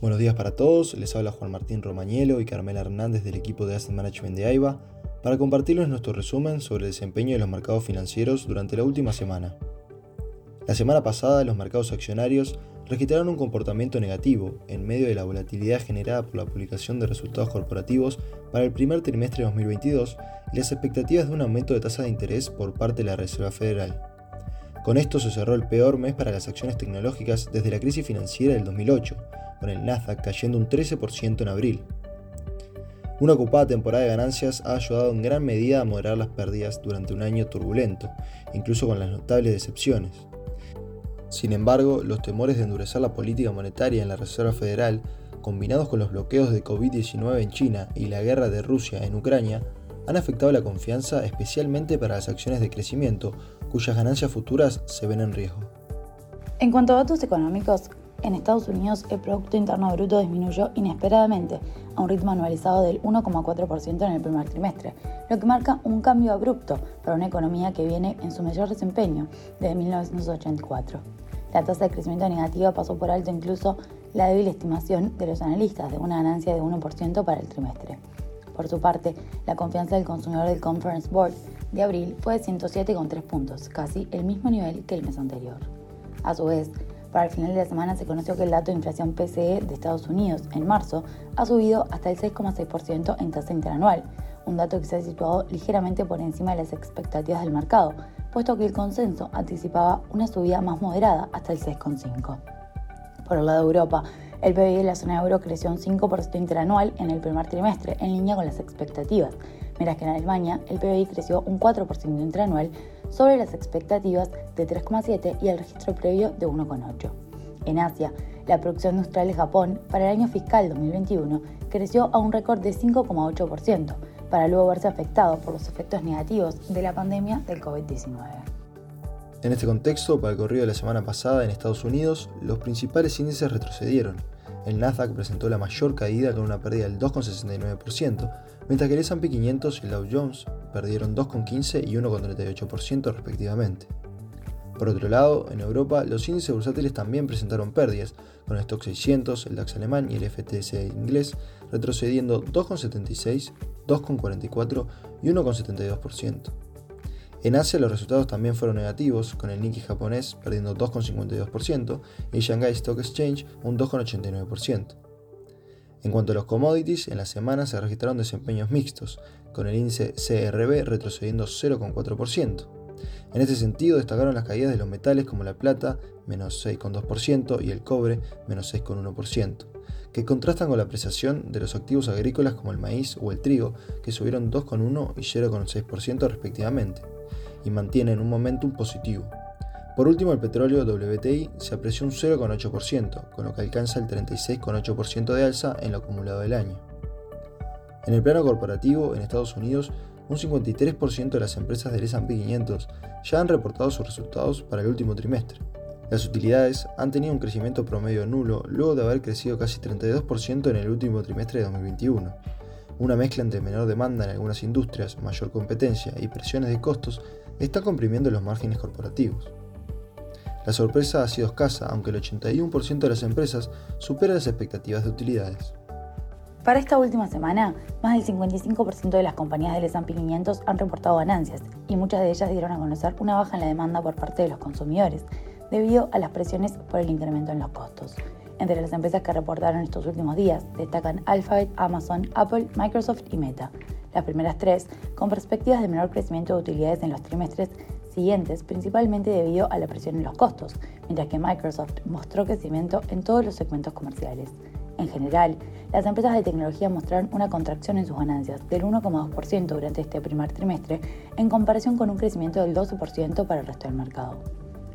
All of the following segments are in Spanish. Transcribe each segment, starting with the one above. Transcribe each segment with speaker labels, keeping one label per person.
Speaker 1: Buenos días para todos, les habla Juan Martín Romañelo y Carmela Hernández del equipo de Asset Management de AIBA para compartirles nuestro resumen sobre el desempeño de los mercados financieros durante la última semana. La semana pasada los mercados accionarios registraron un comportamiento negativo en medio de la volatilidad generada por la publicación de resultados corporativos para el primer trimestre de 2022 y las expectativas de un aumento de tasa de interés por parte de la Reserva Federal. Con esto se cerró el peor mes para las acciones tecnológicas desde la crisis financiera del 2008, con el Nasdaq cayendo un 13% en abril. Una ocupada temporada de ganancias ha ayudado en gran medida a moderar las pérdidas durante un año turbulento, incluso con las notables decepciones. Sin embargo, los temores de endurecer la política monetaria en la Reserva Federal, combinados con los bloqueos de COVID-19 en China y la guerra de Rusia en Ucrania, han afectado la confianza especialmente para las acciones de crecimiento, cuyas ganancias futuras se ven en riesgo.
Speaker 2: En cuanto a datos económicos, en Estados Unidos el Producto Interno Bruto disminuyó inesperadamente a un ritmo anualizado del 1,4% en el primer trimestre, lo que marca un cambio abrupto para una economía que viene en su mayor desempeño desde 1984. La tasa de crecimiento negativa pasó por alto incluso la débil estimación de los analistas de una ganancia de 1% para el trimestre. Por su parte, la confianza del consumidor del Conference Board de abril fue de 107,3 puntos, casi el mismo nivel que el mes anterior. A su vez, para el final de la semana se conoció que el dato de inflación PCE de Estados Unidos en marzo ha subido hasta el 6,6% en tasa interanual, un dato que se ha situado ligeramente por encima de las expectativas del mercado, puesto que el consenso anticipaba una subida más moderada hasta el 6,5%. Por el lado de Europa, el PIB de la zona euro creció un 5% interanual en el primer trimestre, en línea con las expectativas, mientras que en Alemania el PBI creció un 4% interanual sobre las expectativas de 3,7 y el registro previo de 1,8. En Asia, la producción industrial de Japón para el año fiscal 2021 creció a un récord de 5,8%, para luego verse afectado por los efectos negativos de la pandemia del COVID-19.
Speaker 1: En este contexto, para el corrido de la semana pasada en Estados Unidos, los principales índices retrocedieron. El Nasdaq presentó la mayor caída con una pérdida del 2,69%, mientras que el S&P 500 y el Dow Jones perdieron 2,15 y 1,38% respectivamente. Por otro lado, en Europa los índices bursátiles también presentaron pérdidas, con el Stock 600, el DAX alemán y el FTSE inglés retrocediendo 2,76, 2,44 y 1,72%. En Asia los resultados también fueron negativos, con el Nikkei japonés perdiendo 2,52% y el Shanghai Stock Exchange un 2,89%. En cuanto a los commodities, en la semana se registraron desempeños mixtos, con el índice CRB retrocediendo 0,4%. En este sentido destacaron las caídas de los metales como la plata, menos 6,2%, y el cobre, menos 6,1%, que contrastan con la apreciación de los activos agrícolas como el maíz o el trigo, que subieron 2,1 y 0,6% respectivamente, y mantienen un momentum positivo. Por último, el petróleo WTI se apreció un 0,8%, con lo que alcanza el 36,8% de alza en lo acumulado del año. En el plano corporativo, en Estados Unidos, un 53% de las empresas del S&P 500 ya han reportado sus resultados para el último trimestre. Las utilidades han tenido un crecimiento promedio nulo luego de haber crecido casi 32% en el último trimestre de 2021. Una mezcla entre menor demanda en algunas industrias, mayor competencia y presiones de costos está comprimiendo los márgenes corporativos. La sorpresa ha sido escasa, aunque el 81% de las empresas supera las expectativas de utilidades.
Speaker 2: Para esta última semana, más del 55% de las compañías del S&P 500 han reportado ganancias y muchas de ellas dieron a conocer una baja en la demanda por parte de los consumidores debido a las presiones por el incremento en los costos. Entre las empresas que reportaron estos últimos días destacan Alphabet, Amazon, Apple, Microsoft y Meta. Las primeras tres con perspectivas de menor crecimiento de utilidades en los trimestres siguientes, principalmente debido a la presión en los costos, mientras que Microsoft mostró crecimiento en todos los segmentos comerciales. En general, las empresas de tecnología mostraron una contracción en sus ganancias del 1,2% durante este primer trimestre, en comparación con un crecimiento del 12% para el resto del mercado.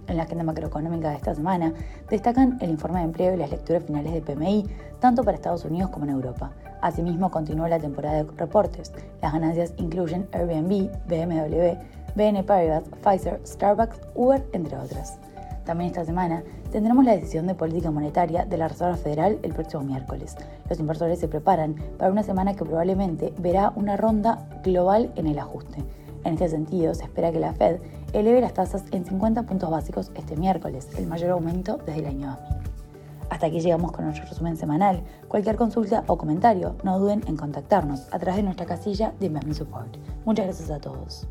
Speaker 2: En la agenda macroeconómica de esta semana destacan el informe de empleo y las lecturas finales de PMI, tanto para Estados Unidos como en Europa. Asimismo, continúa la temporada de reportes. Las ganancias incluyen Airbnb, BMW, BN Paribas, Pfizer, Starbucks, Uber, entre otras. También esta semana tendremos la decisión de política monetaria de la Reserva Federal el próximo miércoles. Los inversores se preparan para una semana que probablemente verá una ronda global en el ajuste. En este sentido, se espera que la Fed eleve las tasas en 50 puntos básicos este miércoles, el mayor aumento desde el año 2000. Hasta aquí llegamos con nuestro resumen semanal. Cualquier consulta o comentario, no duden en contactarnos a través de nuestra casilla de Investment Support. Muchas gracias a todos.